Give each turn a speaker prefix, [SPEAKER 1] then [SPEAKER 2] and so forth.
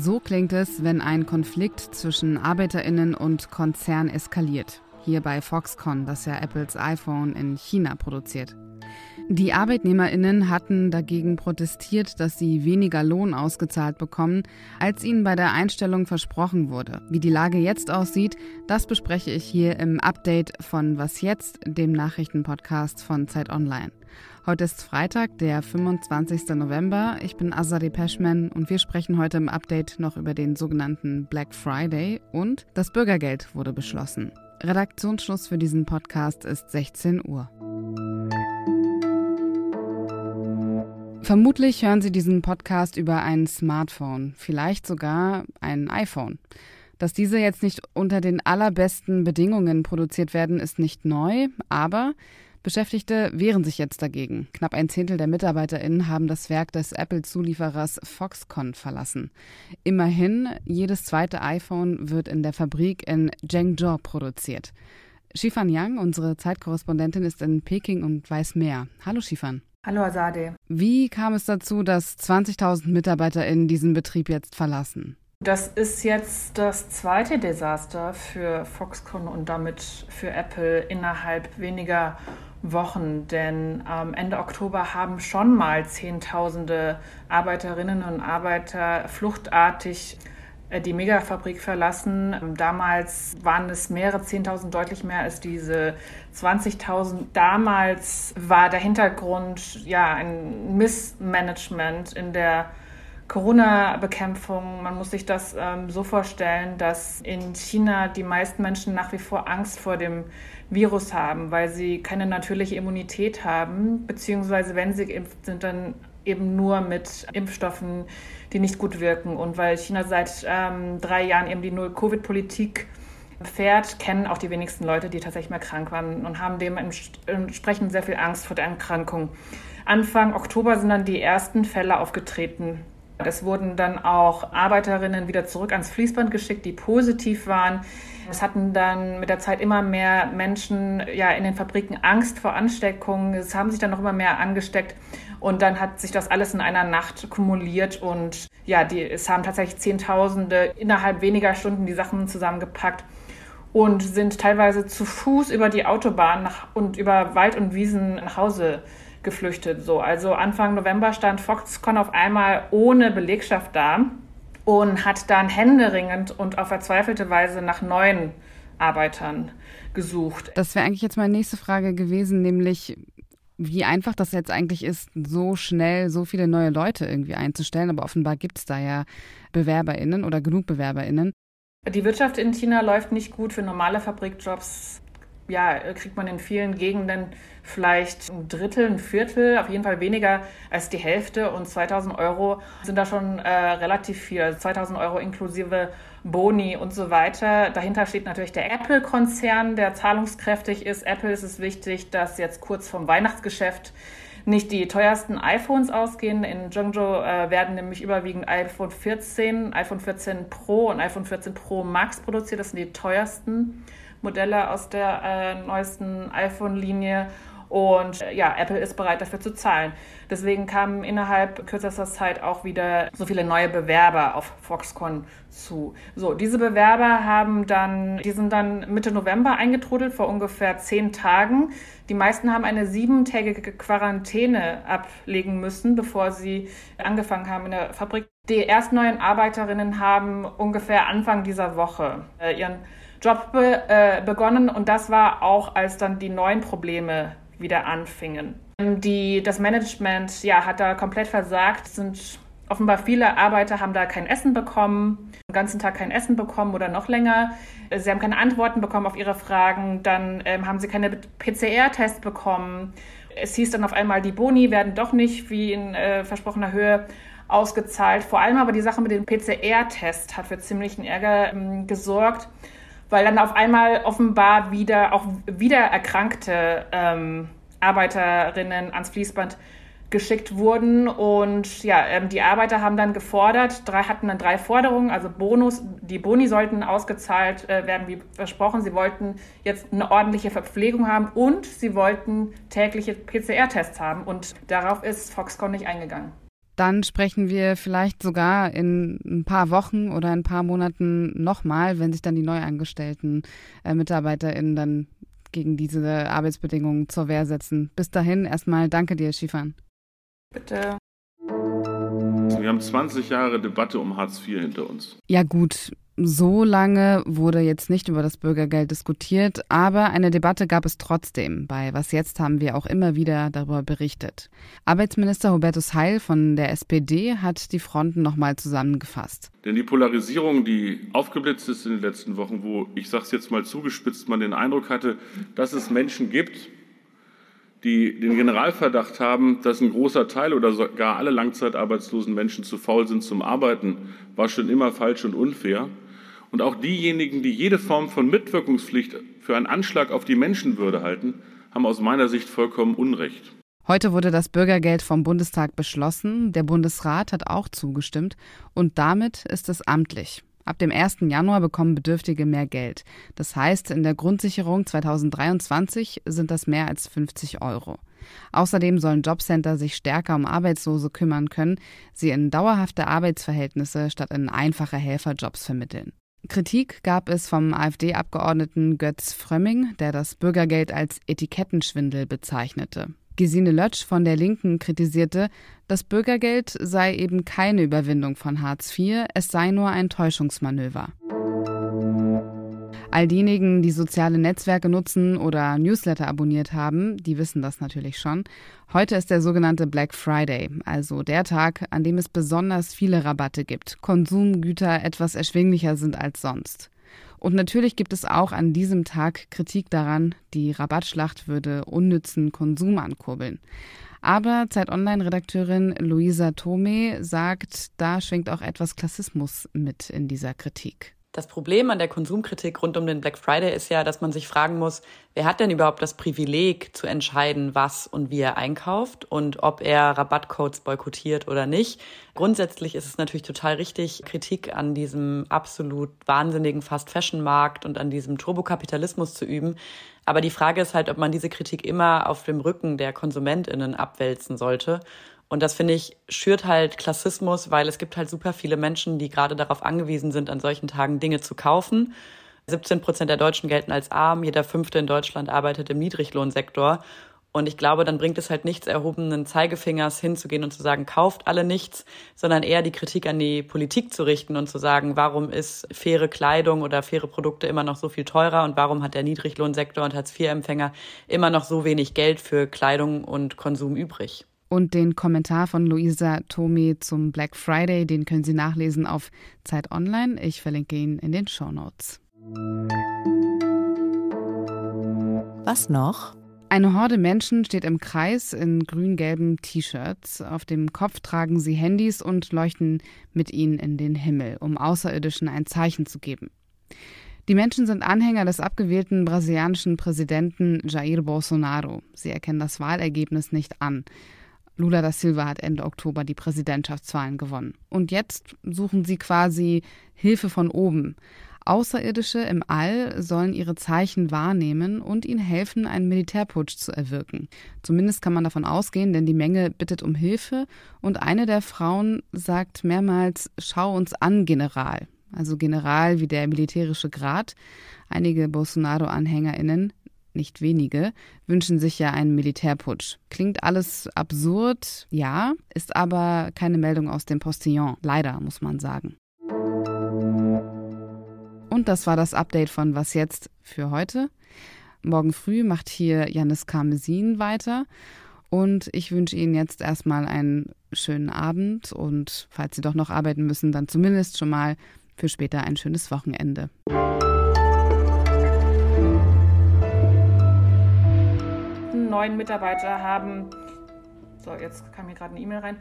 [SPEAKER 1] So klingt es, wenn ein Konflikt zwischen Arbeiterinnen und Konzern eskaliert. Hier bei Foxconn, das ja Apples iPhone in China produziert. Die Arbeitnehmerinnen hatten dagegen protestiert, dass sie weniger Lohn ausgezahlt bekommen, als ihnen bei der Einstellung versprochen wurde. Wie die Lage jetzt aussieht, das bespreche ich hier im Update von Was jetzt, dem Nachrichtenpodcast von Zeit Online. Heute ist Freitag, der 25. November. Ich bin Azadeh Peschman und wir sprechen heute im Update noch über den sogenannten Black Friday und das Bürgergeld wurde beschlossen. Redaktionsschluss für diesen Podcast ist 16 Uhr. Vermutlich hören Sie diesen Podcast über ein Smartphone, vielleicht sogar ein iPhone. Dass diese jetzt nicht unter den allerbesten Bedingungen produziert werden, ist nicht neu, aber Beschäftigte wehren sich jetzt dagegen. Knapp ein Zehntel der MitarbeiterInnen haben das Werk des Apple-Zulieferers Foxconn verlassen. Immerhin, jedes zweite iPhone wird in der Fabrik in Zhengzhou produziert. Shifan Yang, unsere Zeitkorrespondentin, ist in Peking und weiß mehr. Hallo Shifan.
[SPEAKER 2] Hallo Azade.
[SPEAKER 1] Wie kam es dazu, dass 20.000 MitarbeiterInnen diesen Betrieb jetzt verlassen?
[SPEAKER 2] Das ist jetzt das zweite Desaster für Foxconn und damit für Apple innerhalb weniger Wochen, denn ähm, Ende Oktober haben schon mal Zehntausende Arbeiterinnen und Arbeiter fluchtartig äh, die Megafabrik verlassen. Ähm, damals waren es mehrere Zehntausend, deutlich mehr als diese 20.000. Damals war der Hintergrund ja ein Missmanagement in der Corona-Bekämpfung. Man muss sich das ähm, so vorstellen, dass in China die meisten Menschen nach wie vor Angst vor dem Virus haben, weil sie keine natürliche Immunität haben, beziehungsweise wenn sie geimpft sind, dann eben nur mit Impfstoffen, die nicht gut wirken. Und weil China seit ähm, drei Jahren eben die Null-Covid-Politik fährt, kennen auch die wenigsten Leute, die tatsächlich mal krank waren und haben dementsprechend sehr viel Angst vor der Erkrankung. Anfang Oktober sind dann die ersten Fälle aufgetreten. Es wurden dann auch Arbeiterinnen wieder zurück ans Fließband geschickt, die positiv waren. Es hatten dann mit der Zeit immer mehr Menschen ja, in den Fabriken Angst vor Ansteckungen. Es haben sich dann noch immer mehr angesteckt. Und dann hat sich das alles in einer Nacht kumuliert und ja, die, es haben tatsächlich Zehntausende innerhalb weniger Stunden die Sachen zusammengepackt und sind teilweise zu Fuß über die Autobahn nach, und über Wald und Wiesen nach Hause geflüchtet. So, also Anfang November stand Foxconn auf einmal ohne Belegschaft da und hat dann händeringend und auf verzweifelte Weise nach neuen Arbeitern gesucht.
[SPEAKER 1] Das wäre eigentlich jetzt meine nächste Frage gewesen, nämlich wie einfach das jetzt eigentlich ist, so schnell so viele neue Leute irgendwie einzustellen. Aber offenbar gibt es da ja BewerberInnen oder genug BewerberInnen.
[SPEAKER 2] Die Wirtschaft in China läuft nicht gut. Für normale Fabrikjobs ja, kriegt man in vielen Gegenden vielleicht ein Drittel, ein Viertel, auf jeden Fall weniger als die Hälfte. Und 2000 Euro sind da schon äh, relativ viel. Also 2000 Euro inklusive Boni und so weiter. Dahinter steht natürlich der Apple-Konzern, der zahlungskräftig ist. Apple ist es wichtig, dass jetzt kurz vom Weihnachtsgeschäft nicht die teuersten iPhones ausgehen. In Zhengzhou äh, werden nämlich überwiegend iPhone 14, iPhone 14 Pro und iPhone 14 Pro Max produziert. Das sind die teuersten Modelle aus der äh, neuesten iPhone-Linie. Und äh, ja, Apple ist bereit dafür zu zahlen. Deswegen kamen innerhalb kürzester Zeit auch wieder so viele neue Bewerber auf Foxconn zu. So, diese Bewerber haben dann, die sind dann Mitte November eingetrudelt, vor ungefähr zehn Tagen. Die meisten haben eine siebentägige Quarantäne ablegen müssen, bevor sie angefangen haben in der Fabrik. Die ersten neuen Arbeiterinnen haben ungefähr Anfang dieser Woche äh, ihren Job be, äh, begonnen und das war auch, als dann die neuen Probleme wieder anfingen. Die, das Management ja, hat da komplett versagt, sind offenbar viele Arbeiter haben da kein Essen bekommen, den ganzen Tag kein Essen bekommen oder noch länger. Sie haben keine Antworten bekommen auf ihre Fragen, dann ähm, haben sie keine PCR-Tests bekommen. Es hieß dann auf einmal, die Boni werden doch nicht wie in äh, versprochener Höhe ausgezahlt. Vor allem aber die Sache mit dem PCR-Test hat für ziemlichen Ärger ähm, gesorgt weil dann auf einmal offenbar wieder auch wieder erkrankte ähm, Arbeiterinnen ans Fließband geschickt wurden und ja, ähm, die Arbeiter haben dann gefordert, drei hatten dann drei Forderungen, also Bonus, die Boni sollten ausgezahlt äh, werden, wie versprochen. Sie wollten jetzt eine ordentliche Verpflegung haben und sie wollten tägliche PCR-Tests haben und darauf ist Foxconn nicht eingegangen.
[SPEAKER 1] Dann sprechen wir vielleicht sogar in ein paar Wochen oder ein paar Monaten nochmal, wenn sich dann die neu angestellten äh, MitarbeiterInnen dann gegen diese Arbeitsbedingungen zur Wehr setzen. Bis dahin erstmal danke dir, Schifan.
[SPEAKER 2] Bitte.
[SPEAKER 3] Wir haben 20 Jahre Debatte um Hartz IV hinter uns.
[SPEAKER 1] Ja gut, so lange wurde jetzt nicht über das Bürgergeld diskutiert, aber eine Debatte gab es trotzdem. Bei Was jetzt haben wir auch immer wieder darüber berichtet. Arbeitsminister Hubertus Heil von der SPD hat die Fronten nochmal zusammengefasst.
[SPEAKER 3] Denn die Polarisierung, die aufgeblitzt ist in den letzten Wochen, wo, ich sage es jetzt mal zugespitzt, man den Eindruck hatte, dass es Menschen gibt, die den Generalverdacht haben, dass ein großer Teil oder sogar alle langzeitarbeitslosen Menschen zu faul sind zum Arbeiten, war schon immer falsch und unfair. Und auch diejenigen, die jede Form von Mitwirkungspflicht für einen Anschlag auf die Menschenwürde halten, haben aus meiner Sicht vollkommen Unrecht.
[SPEAKER 1] Heute wurde das Bürgergeld vom Bundestag beschlossen, der Bundesrat hat auch zugestimmt und damit ist es amtlich. Ab dem 1. Januar bekommen Bedürftige mehr Geld. Das heißt, in der Grundsicherung 2023 sind das mehr als 50 Euro. Außerdem sollen Jobcenter sich stärker um Arbeitslose kümmern können, sie in dauerhafte Arbeitsverhältnisse statt in einfache Helferjobs vermitteln. Kritik gab es vom AfD-Abgeordneten Götz Frömming, der das Bürgergeld als Etikettenschwindel bezeichnete. Gesine Lötsch von der Linken kritisierte, das Bürgergeld sei eben keine Überwindung von Hartz IV, es sei nur ein Täuschungsmanöver. All diejenigen, die soziale Netzwerke nutzen oder Newsletter abonniert haben, die wissen das natürlich schon. Heute ist der sogenannte Black Friday, also der Tag, an dem es besonders viele Rabatte gibt, Konsumgüter etwas erschwinglicher sind als sonst. Und natürlich gibt es auch an diesem Tag Kritik daran, die Rabattschlacht würde unnützen Konsum ankurbeln. Aber Zeit Online-Redakteurin Luisa Tome sagt, da schwingt auch etwas Klassismus mit in dieser Kritik.
[SPEAKER 4] Das Problem an der Konsumkritik rund um den Black Friday ist ja, dass man sich fragen muss, wer hat denn überhaupt das Privileg zu entscheiden, was und wie er einkauft und ob er Rabattcodes boykottiert oder nicht. Grundsätzlich ist es natürlich total richtig, Kritik an diesem absolut wahnsinnigen Fast-Fashion-Markt und an diesem Turbokapitalismus zu üben. Aber die Frage ist halt, ob man diese Kritik immer auf dem Rücken der KonsumentInnen abwälzen sollte. Und das finde ich schürt halt Klassismus, weil es gibt halt super viele Menschen, die gerade darauf angewiesen sind, an solchen Tagen Dinge zu kaufen. 17 Prozent der Deutschen gelten als arm, jeder fünfte in Deutschland arbeitet im Niedriglohnsektor. Und ich glaube, dann bringt es halt nichts, erhobenen Zeigefingers hinzugehen und zu sagen, kauft alle nichts, sondern eher die Kritik an die Politik zu richten und zu sagen, warum ist faire Kleidung oder faire Produkte immer noch so viel teurer und warum hat der Niedriglohnsektor und Hartz-IV-Empfänger immer noch so wenig Geld für Kleidung und Konsum übrig.
[SPEAKER 1] Und den Kommentar von Luisa Tomi zum Black Friday, den können Sie nachlesen auf Zeit Online. Ich verlinke ihn in den Show Notes.
[SPEAKER 5] Was noch?
[SPEAKER 1] Eine Horde Menschen steht im Kreis in grün-gelben T-Shirts. Auf dem Kopf tragen sie Handys und leuchten mit ihnen in den Himmel, um Außerirdischen ein Zeichen zu geben. Die Menschen sind Anhänger des abgewählten brasilianischen Präsidenten Jair Bolsonaro. Sie erkennen das Wahlergebnis nicht an. Lula da Silva hat Ende Oktober die Präsidentschaftswahlen gewonnen. Und jetzt suchen sie quasi Hilfe von oben. Außerirdische im All sollen ihre Zeichen wahrnehmen und ihnen helfen, einen Militärputsch zu erwirken. Zumindest kann man davon ausgehen, denn die Menge bittet um Hilfe und eine der Frauen sagt mehrmals, schau uns an, General. Also General wie der militärische Grad. Einige Bolsonaro-AnhängerInnen nicht wenige, wünschen sich ja einen Militärputsch. Klingt alles absurd, ja, ist aber keine Meldung aus dem Postillon. Leider, muss man sagen. Und das war das Update von Was jetzt für heute. Morgen früh macht hier Janis Karmesin weiter. Und ich wünsche Ihnen jetzt erstmal einen schönen Abend und falls Sie doch noch arbeiten müssen, dann zumindest schon mal für später ein schönes Wochenende.
[SPEAKER 2] Neuen Mitarbeiter haben. So, jetzt kam hier gerade eine E-Mail rein.